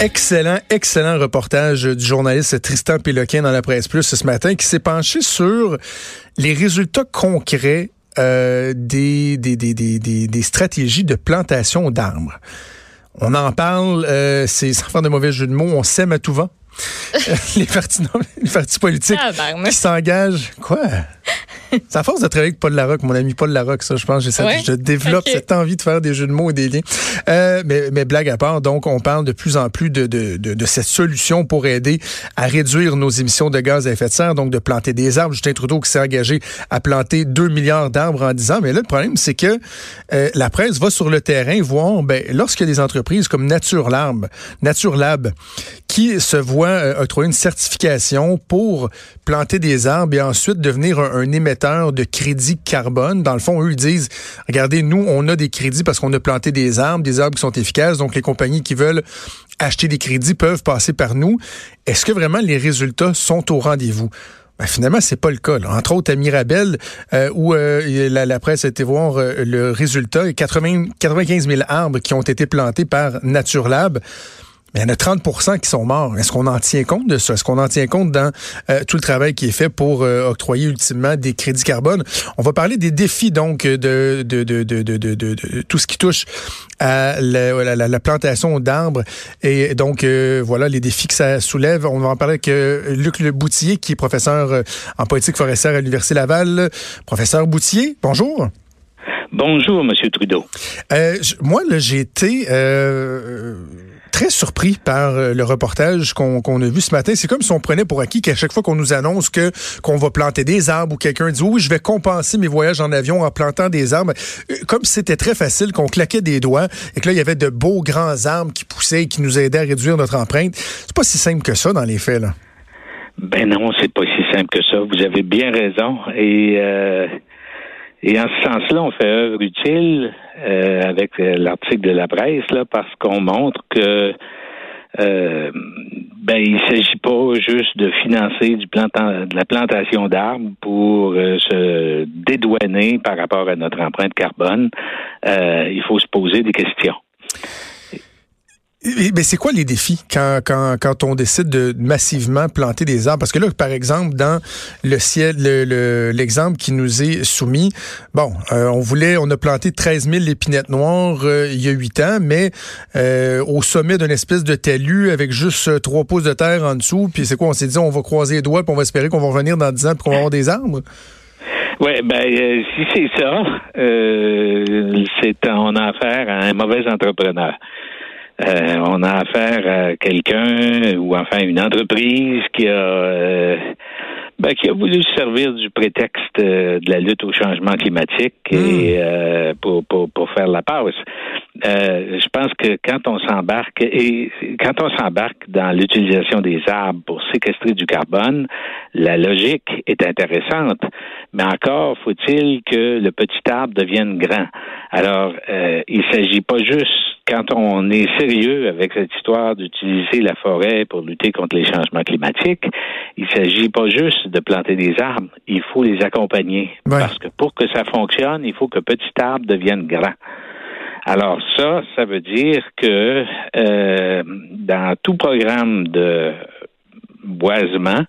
Excellent, excellent reportage du journaliste Tristan Péloquin dans la presse plus ce matin qui s'est penché sur les résultats concrets euh, des, des, des, des, stratégies de plantation d'arbres. On en parle, euh, c'est sans faire de mauvais jeu de mots, on sème à tout vent. les, partis, les partis politiques ah, ben, qui s'engagent. Quoi? C'est à force de travailler avec Paul Larocque, mon ami Paul Larocque, ça, je pense. Je développe cette envie de faire des jeux de mots et des liens. Euh, mais, mais, blague à part, donc, on parle de plus en plus de, de, de, de, cette solution pour aider à réduire nos émissions de gaz à effet de serre, donc de planter des arbres. Justin Trudeau qui s'est engagé à planter 2 milliards d'arbres en 10 ans. Mais là, le problème, c'est que euh, la presse va sur le terrain voir, ben, a des entreprises comme Nature Lab, Nature Lab qui se voient euh, octroyer une certification pour planter des arbres et ensuite devenir un, émetteur de crédit carbone. Dans le fond, eux, ils disent, regardez, nous, on a des crédits parce qu'on a planté des arbres, des arbres qui sont efficaces. Donc, les compagnies qui veulent acheter des crédits peuvent passer par nous. Est-ce que vraiment les résultats sont au rendez-vous? Ben, finalement, c'est pas le cas. Entre autres, à Mirabel, euh, où euh, la, presse a été voir euh, le résultat, 80, 95 000 arbres qui ont été plantés par NatureLab. Mais il y en a 30% qui sont morts. Est-ce qu'on en tient compte de ça? Est-ce qu'on en tient compte dans euh, tout le travail qui est fait pour euh, octroyer ultimement des crédits carbone? On va parler des défis, donc, de, de, de, de, de, tout ce qui touche à la, la, plantation d'arbres. Et donc, euh, voilà les défis que ça soulève. On va en parler avec Luc Le Boutier, qui est professeur en politique forestière à l'Université Laval. Professeur Boutier, bonjour. Bonjour, Monsieur Trudeau. moi, j'ai été très surpris par euh, le reportage qu'on a vu ce matin. C'est comme si on prenait pour acquis qu'à chaque fois qu'on nous annonce que qu'on va planter des arbres ou quelqu'un dit oui, je vais compenser mes voyages en avion en plantant des arbres, euh, comme si c'était très facile, qu'on claquait des doigts et que là il y avait de beaux grands arbres qui poussaient et qui nous aidaient à réduire notre empreinte. C'est pas si simple que ça dans les faits là. Ben non, c'est pas si simple que ça. Vous avez bien raison et euh, et en ce sens-là, on fait œuvre utile euh, avec euh, l'article de la presse là, parce qu'on montre que euh, ben il s'agit pas juste de financer du plantant, de la plantation d'arbres pour euh, se dédouaner par rapport à notre empreinte carbone. il faut se poser des questions. Mais c'est quoi les défis quand, quand, quand on décide de massivement planter des arbres? Parce que là, par exemple, dans le ciel, l'exemple qui nous est soumis, bon, euh, on voulait, on a planté 13 000 épinettes noires euh, il y a huit ans, mais euh, au sommet d'une espèce de talus avec juste trois pouces de terre en dessous. Puis c'est quoi? On s'est dit, on va croiser les doigts, puis on va espérer qu'on va revenir dans 10 ans, puis qu'on va avoir des arbres? Oui, ben si c'est ça, c'est on a affaire à un mauvais entrepreneur. Euh, on a affaire à quelqu'un ou enfin une entreprise qui a euh, ben, qui a voulu servir du prétexte euh, de la lutte au changement climatique et hmm. pour, pour, pour faire la passe. je pense que quand on s'embarque et quand on s'embarque dans l'utilisation des arbres pour séquestrer du carbone, la logique est intéressante, mais encore faut-il que le petit arbre devienne grand. Alors, il s'agit pas juste quand on est sérieux avec cette histoire d'utiliser la forêt pour lutter contre les changements climatiques, il ne s'agit pas juste de planter des arbres, il faut les accompagner. Parce que pour que ça fonctionne, il faut que petit arbre devienne grand. Alors ça, ça veut dire que euh, dans tout programme de boisement,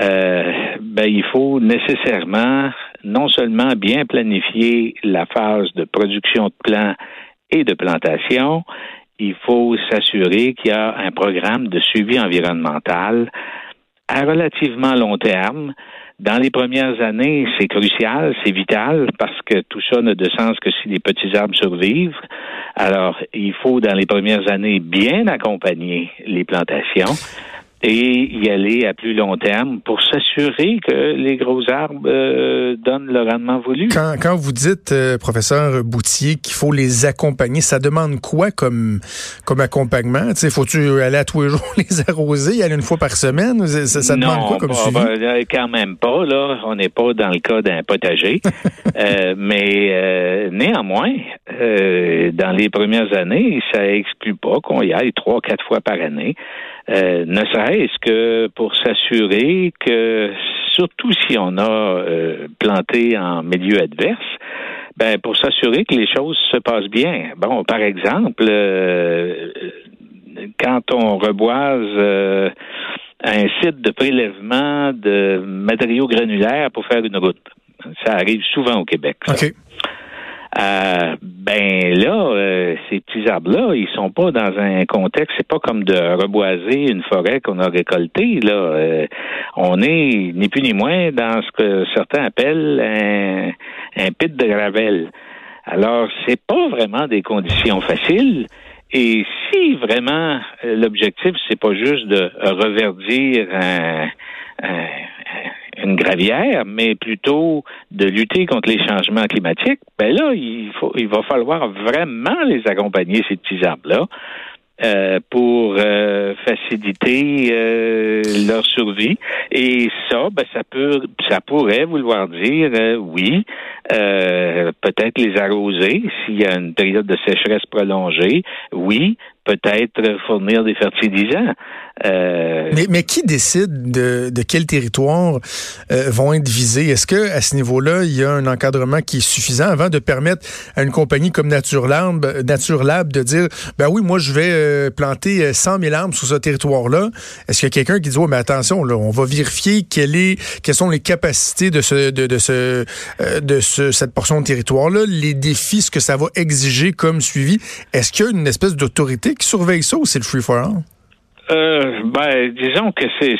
euh, ben, il faut nécessairement non seulement bien planifier la phase de production de plants et de plantation, il faut s'assurer qu'il y a un programme de suivi environnemental à relativement long terme. Dans les premières années, c'est crucial, c'est vital, parce que tout ça n'a de sens que si les petits arbres survivent. Alors, il faut, dans les premières années, bien accompagner les plantations et y aller à plus long terme pour s'assurer que les gros arbres euh, donnent le rendement voulu. Quand, quand vous dites, euh, professeur Boutier, qu'il faut les accompagner, ça demande quoi comme, comme accompagnement? Faut-tu aller à tous les jours les arroser, y aller une fois par semaine? Ça, demande quoi comme suivi? Ben, quand même pas, là. On n'est pas dans le cas d'un potager. euh, mais euh, néanmoins, dans les premières années, ça exclut pas qu'on y aille trois, quatre fois par année. Euh, ne serait-ce que pour s'assurer que, surtout si on a euh, planté en milieu adverse, ben pour s'assurer que les choses se passent bien. Bon, par exemple, euh, quand on reboise un site de prélèvement de matériaux granulaires pour faire une route. Ça arrive souvent au Québec. Euh, ben là, euh, ces petits arbres-là, ils sont pas dans un contexte, c'est pas comme de reboiser une forêt qu'on a récoltée. Là, euh, on est ni plus ni moins dans ce que certains appellent un, un pit de gravel. Alors, c'est pas vraiment des conditions faciles. Et si vraiment l'objectif, c'est pas juste de reverdir un, une gravière, mais plutôt de lutter contre les changements climatiques, ben là, il faut, il va falloir vraiment les accompagner ces petits arbres-là. Euh, pour euh, faciliter euh, leur survie. Et ça, ben, ça peut, ça pourrait vouloir dire, oui, peut-être les arroser s'il y a une période de sécheresse prolongée. Oui, peut-être fournir des fertilisants. Euh, mais, qui décide de, de quel territoire euh, vont être visés? Est-ce que à ce niveau-là, il y a un encadrement qui est suffisant avant de permettre à une compagnie comme Nature Lab, Nature Lab de dire, ben oui, moi je vais euh, planter 100 000 arbres sur ce territoire-là. Est-ce qu'il y a quelqu'un qui dit, oh, mais attention, là, on va vérifier quelles sont les capacités de de ce, cette portion de territoire-là, les défis, ce que ça va exiger comme suivi. Est-ce qu'il y a une espèce d'autorité qui surveille ça ou c'est le free for all? Euh, ben, disons que c'est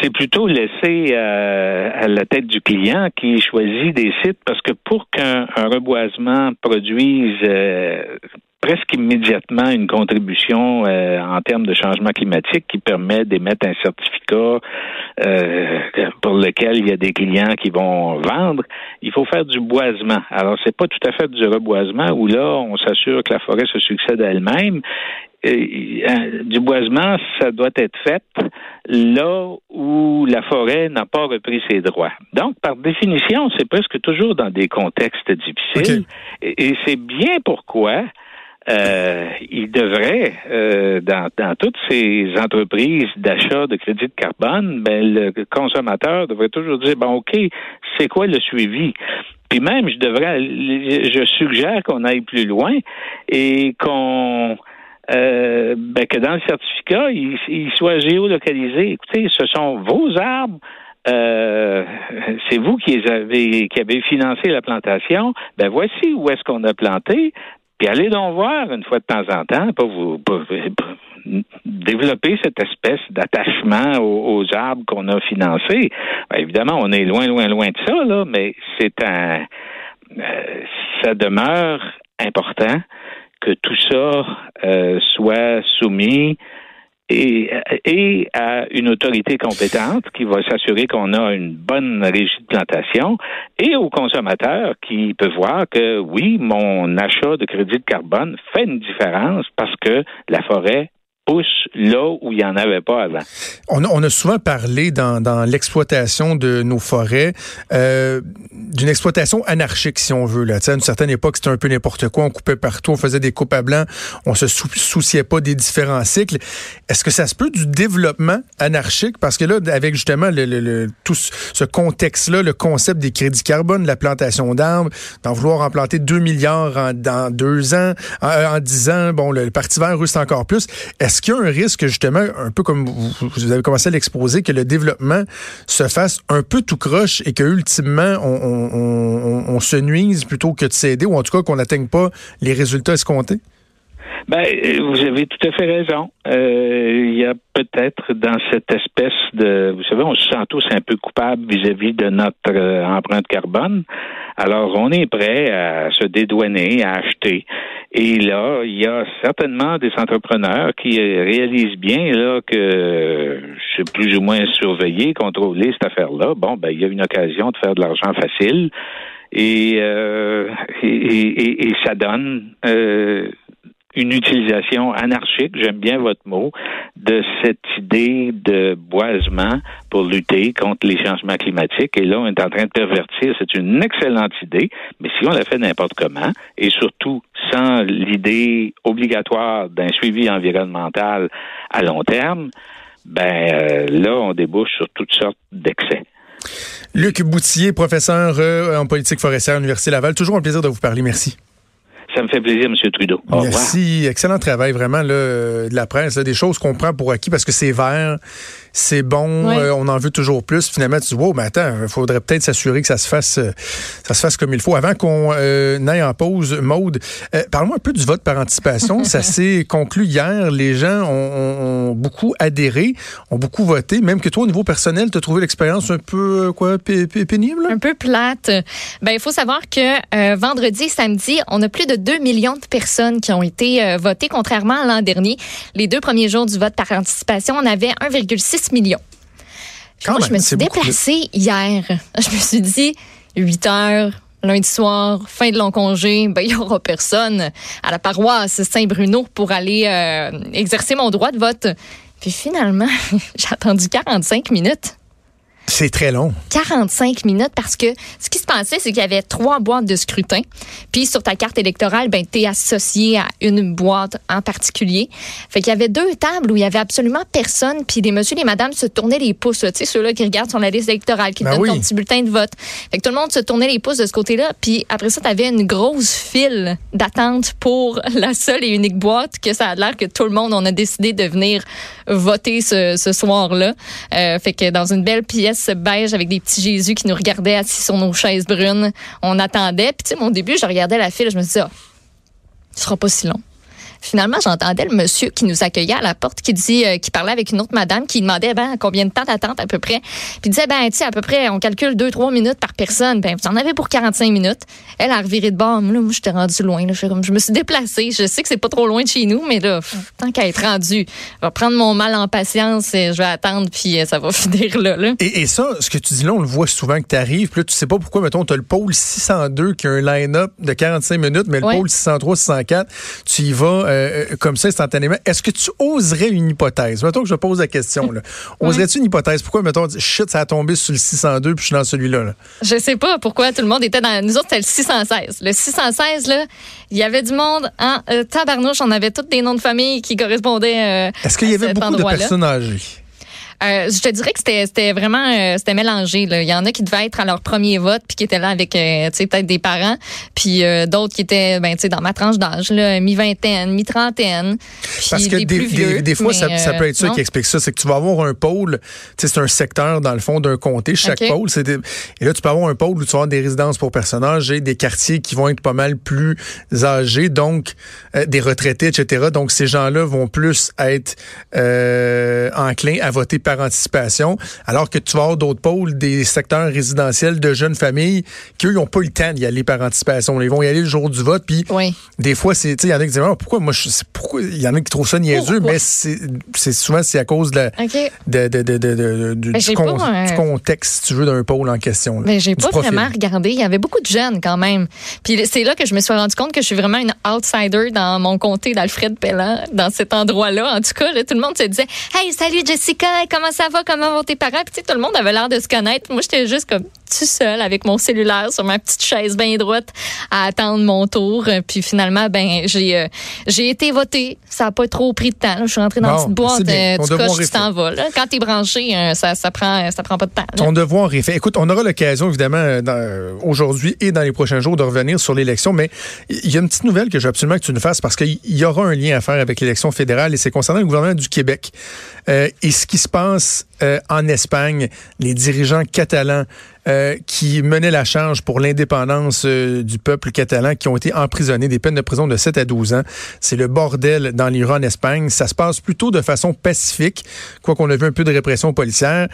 c'est plutôt laissé euh, à la tête du client qui choisit des sites parce que pour qu'un reboisement produise euh, presque immédiatement une contribution euh, en termes de changement climatique qui permet d'émettre un certificat pour lequel il y a des clients qui vont vendre, il faut faire du boisement. Alors c'est pas tout à fait du reboisement où là on s'assure que la forêt se succède à elle-même euh, du boisement, ça doit être fait là où la forêt n'a pas repris ses droits. Donc, par définition, c'est presque toujours dans des contextes difficiles. Et, c'est bien pourquoi euh, il devrait, euh, dans, dans, toutes ces entreprises d'achat de crédit de carbone, ben, le consommateur devrait toujours dire, bon, OK, c'est quoi le suivi? Puis même, je devrais, je suggère qu'on aille plus loin et qu'on euh, ben que dans le certificat, il, soit géolocalisé. Écoutez, ce sont vos arbres. Euh, c'est vous qui avez qui avez financé la plantation. Ben voici où est-ce qu'on a planté. Puis allez donc voir une fois de temps en temps pour vous développer cette espèce d'attachement aux, arbres qu'on a financés. Ben, évidemment, on est loin, loin, loin de ça, là, mais c'est un euh, ça demeure important que tout ça euh, soit soumis et, à une autorité compétente qui va s'assurer qu'on a une bonne régie de plantation et au consommateur qui peut voir que oui, mon achat de crédit de carbone fait une différence parce que la forêt pousse là où il n'y en avait pas avant. On a, souvent parlé dans, l'exploitation de nos forêts euh, d'une exploitation anarchique, si on veut. Là. à une certaine époque, c'était un peu n'importe quoi. On coupait partout, on faisait des coupes à blanc, on se souciait pas des différents cycles. Est-ce que ça se peut du développement anarchique? Parce que là, avec justement le, tout ce contexte-là, le concept des crédits carbone, la plantation d'arbres, d'en vouloir en planter 2 milliards en, dans deux ans, en, dix ans, bon, le, Parti vert russe encore plus. Est-ce qu'il y a un risque, justement, un peu comme vous, avez commencé à l'exposer, que le développement se fasse un peu tout croche et que ultimement on, on se nuise plutôt que de s'aider, ou en tout cas qu'on n'atteigne pas les résultats escomptés? Ben, vous avez tout à fait raison. Euh, il y a peut-être dans cette espèce de, vous savez, on se sent tous un peu coupables vis-à-vis de notre euh, empreinte carbone. Alors, on est prêt à se dédouaner, à acheter. Et là, il y a certainement des entrepreneurs qui réalisent bien là que c'est plus ou moins surveillé, contrôlé cette affaire-là. Bon, ben, il y a une occasion de faire de l'argent facile. Et, euh, et, et, ça donne euh, une utilisation anarchique, j'aime bien votre mot, de cette idée de boisement pour lutter contre les changements climatiques. Et là, on est en train de pervertir. C'est une excellente idée, mais si on la fait n'importe comment, et surtout sans l'idée obligatoire d'un suivi environnemental à long terme, ben euh, là, on débouche sur toutes sortes d'excès. Luc Boutier, professeur euh, en politique forestière à l'Université Laval. Toujours un plaisir de vous parler. Merci. Ça me fait plaisir, M. Trudeau. Au Merci. Excellent travail, vraiment, là, de la presse. des choses qu'on prend pour acquis parce que c'est vert, c'est bon, euh, on en veut toujours plus. Finalement, tu dis, wow, mais attends, il faudrait peut-être s'assurer que ça se fasse euh, ça se fasse comme il faut. Avant qu'on euh, aille en pause, Maude, parle-moi un peu du vote par anticipation. ça s'est conclu hier. Les gens ont, beaucoup adhéré, ont beaucoup voté. Même que toi, au niveau personnel, tu as trouvé l'expérience un peu quoi pénible? Un peu plate. Ben, il faut savoir que vendredi et samedi, on a plus de 2 millions de personnes qui ont été votées, contrairement à l'an dernier. Les deux premiers jours du vote par anticipation, on avait 1,6 millions. Moi, je me suis déplacée hier. Je me suis dit, 8 heures, lundi soir, fin de long congé, ben, il n'y aura personne à la paroisse Saint-Bruno pour aller euh, exercer mon droit de vote. Puis finalement, j'ai attendu 45 minutes. C'est très long. 45 minutes parce que ce qui se passait, c'est qu'il y avait trois boîtes de scrutin. Puis sur ta carte électorale, ben, tu es associé à une boîte en particulier. Fait qu'il y avait deux tables où il y avait absolument personne. Puis les messieurs et les madames se tournaient les pouces. Tu sais, ceux-là qui regardent sur la liste électorale, qui ben donnent ton petit bulletin de vote. Fait que tout le monde se tournait les pouces de ce côté-là. Puis après ça, tu avais une grosse file d'attente pour la seule et unique boîte que ça a l'air que tout le monde, on a décidé de venir voter ce, ce soir-là. Euh, fait que dans une belle pièce beige avec des petits Jésus qui nous regardaient assis sur nos chaises brunes. On attendait. Puis, tu sais, mon début, je regardais la file, je me disais, ah, ce sera pas si long. Finalement, j'entendais le monsieur qui nous accueillait à la porte qui dit, euh, qui parlait avec une autre madame qui demandait ben combien de temps d'attente à peu près. Puis il disait ben tu sais à peu près on calcule 2 3 minutes par personne. Ben vous en avez pour 45 minutes. Elle a reviré de bord. Là, moi j'étais rendu loin là, je, comme, je me suis déplacée. Je sais que c'est pas trop loin de chez nous mais là tant qu'à être rendu, je vais prendre mon mal en patience et je vais attendre puis euh, ça va finir là, là. Et, ça ce que tu dis là on le voit souvent que tu arrives puis là tu sais pas pourquoi mettons tu as le pôle 602 qui a un line-up de 45 minutes mais le pôle 603 604 tu y vas euh, comme ça instantanément. Est-ce que tu oserais une hypothèse? Mettons que je pose la question. Là. Oserais-tu une hypothèse? Pourquoi, mettons, shit, ça a tombé sur le 602 puis je suis dans celui-là? Là? Je sais pas pourquoi tout le monde était dans. Nous autres, c'était le 616. Le 616, là, il y avait du monde en euh, tabarnouche. On avait tous des noms de famille qui correspondaient. Euh, Est-ce qu'il y avait beaucoup de personnes âgées? Euh, je te dirais que c'était vraiment euh, c'était mélangé. Là. Il y en a qui devaient être à leur premier vote puis qui étaient là avec euh, peut-être des parents, puis d'autres qui étaient ben dans ma tranche d'âge, mi-vingtaine, mi-trentaine. Parce que des, des, fois ça, peut être ça qui explique ça, c'est que tu vas avoir un pôle, c'est un secteur dans le fond d'un comté, chaque pôle, c'est et là tu peux avoir un pôle où tu vas avoir des résidences pour personnes âgées, des quartiers qui vont être pas mal plus âgés, donc des retraités, etc. Donc ces gens-là vont plus être enclins à voter par anticipation, alors que tu vas avoir d'autres pôles, des secteurs résidentiels de jeunes familles qui, eux, n'ont pas eu le temps d'y aller par anticipation. Ils vont y aller le jour du vote, puis des fois, c'est, il y en a qui disent, ah, pourquoi, moi, je, pourquoi, il y en a qui trouvent ça niaiseux, mais c'est souvent, c'est à cause de, de, de, de, du, contexte, si tu veux, d'un pôle en question. mais j'ai pas vraiment regardé. Il y avait beaucoup de jeunes quand même. Puis c'est là que je me suis rendu compte que je suis vraiment une outsider dans mon comté d'Alfred Pellan, dans cet endroit-là. En tout cas, tout le monde se disait, hey, salut Jessica, comment ça va, comment vont tes parents? Puis, tout le monde avait l'air de se connaître. Moi, j'étais juste comme tout seul avec mon cellulaire sur ma petite chaise bien droite à attendre mon tour. Puis finalement, ben j'ai euh, j'ai été voté. Ça n'a pas trop pris de temps. Je suis rentrée dans une petite boîte. Euh, du coche, tu t'en vas. Quand tu es branché, euh, ça, ça, prend, ça prend pas de temps. Ton devoir est fait. Écoute, on aura l'occasion, évidemment, aujourd'hui et dans les prochains jours, de revenir sur l'élection. Mais il y a une petite nouvelle que je veux absolument que tu nous fasses parce qu'il y aura un lien à faire avec l'élection fédérale et c'est concernant le gouvernement du Québec. et ce qui se passe en Espagne, les dirigeants catalans euh, qui menaient la charge pour l'indépendance euh, du peuple catalan, qui ont été emprisonnés, des peines de prison de 7 à 12 ans. C'est le bordel dans l'Iran en Espagne. Ça se passe plutôt de façon pacifique, quoi qu'on a vu un peu de répression policière.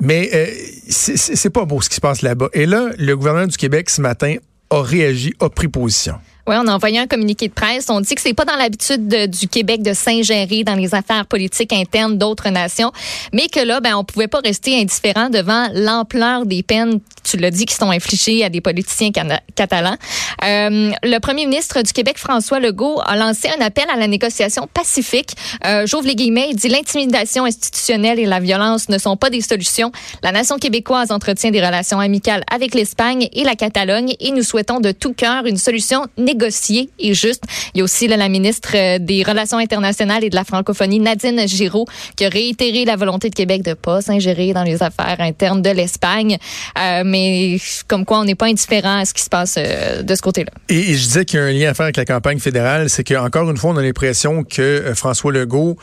Mais euh, c'est pas beau ce qui se passe là-bas. Et là, le gouvernement du Québec, ce matin, a réagi, a pris position. Oui, on a envoyé un communiqué de presse. On dit que c'est pas dans l'habitude du Québec de s'ingérer dans les affaires politiques internes d'autres nations, mais que là, ben, on pouvait pas rester indifférent devant l'ampleur des peines, tu l'as dit, qui sont infligées à des politiciens catalans. Euh, le premier ministre du Québec, François Legault, a lancé un appel à la négociation pacifique. Euh, J'ouvre les guillemets. Il dit l'intimidation institutionnelle et la violence ne sont pas des solutions. La nation québécoise entretient des relations amicales avec l'Espagne et la Catalogne et nous souhaitons de tout cœur une solution négociée négocié et juste. Il y a aussi la ministre euh, des Relations internationales et de la francophonie, Nadine Giraud, qui a réitéré la volonté de Québec de pas s'ingérer dans les affaires internes de l'Espagne. Euh, mais comme quoi, on n'est pas indifférent à ce qui se passe euh, de ce côté-là. Et, je disais qu'il y a un lien à faire avec la campagne fédérale, c'est qu'encore une fois, on a l'impression que François Legault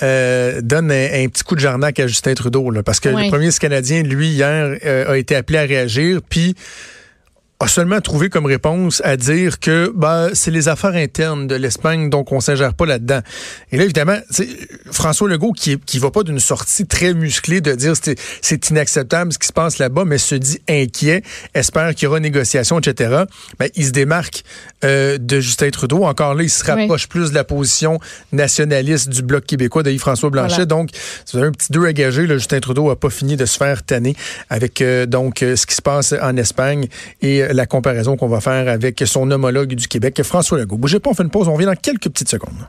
donne un, petit coup de jarnac à Justin Trudeau, là, parce que le premier Canadien, lui, hier, a été appelé à réagir, puis a seulement trouvé comme réponse à dire que bah c'est les affaires internes de l'Espagne, donc on s'ingère pas là-dedans. Et là, évidemment, François Legault, qui, qui va pas d'une sortie très musclée de dire c'est inacceptable ce qui se passe là-bas, mais se dit inquiet, espère qu'il y aura négociation, etc., ben, il se démarque euh, de Justin Trudeau. Encore là, il se rapproche plus de la position nationaliste du Bloc québécois de Yves-François Blanchet. Donc, c'est un petit deux à gager. Là, Justin Trudeau a pas fini de se faire tanner avec euh, donc euh, ce qui se passe en Espagne et la comparaison qu'on va faire avec son homologue du Québec, François Legault. Bougez pas, on fait une pause, on revient dans quelques petites secondes.